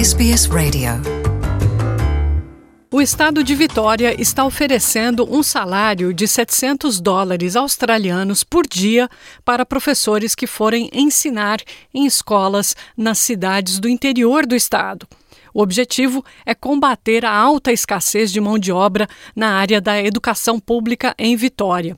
SBS Radio. O estado de Vitória está oferecendo um salário de 700 dólares australianos por dia para professores que forem ensinar em escolas nas cidades do interior do estado. O objetivo é combater a alta escassez de mão de obra na área da educação pública em Vitória.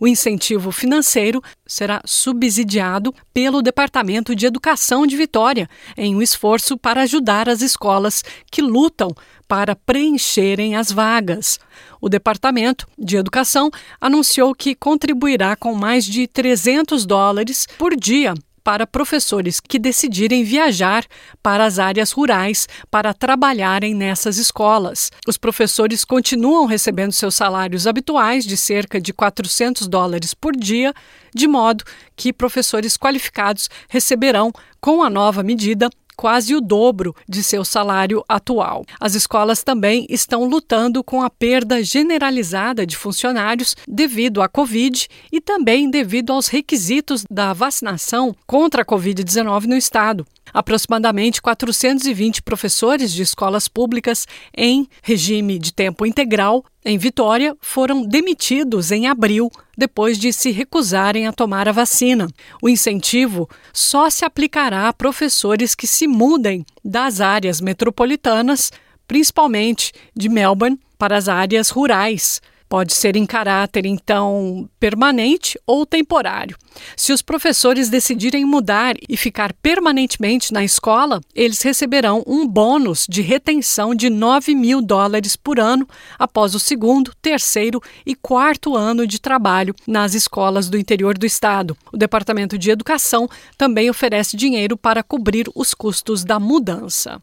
O incentivo financeiro será subsidiado pelo Departamento de Educação de Vitória, em um esforço para ajudar as escolas que lutam para preencherem as vagas. O Departamento de Educação anunciou que contribuirá com mais de 300 dólares por dia para professores que decidirem viajar para as áreas rurais para trabalharem nessas escolas. Os professores continuam recebendo seus salários habituais de cerca de 400 dólares por dia, de modo que professores qualificados receberão, com a nova medida, quase o dobro de seu salário atual. As escolas também estão lutando com a perda generalizada de funcionários devido à Covid e também devido aos requisitos da vacinação contra a Covid-19 no estado. Aproximadamente 420 professores de escolas públicas em regime de tempo integral em Vitória foram demitidos em abril depois de se recusarem a tomar a vacina. O incentivo só se aplicará a professores que se mudem das áreas metropolitanas, principalmente de Melbourne, para as áreas rurais. Pode ser em caráter, então, permanente ou temporário. Se os professores decidirem mudar e ficar permanentemente na escola, eles receberão um bônus de retenção de 9 mil dólares por ano após o segundo, terceiro e quarto ano de trabalho nas escolas do interior do estado. O Departamento de Educação também oferece dinheiro para cobrir os custos da mudança.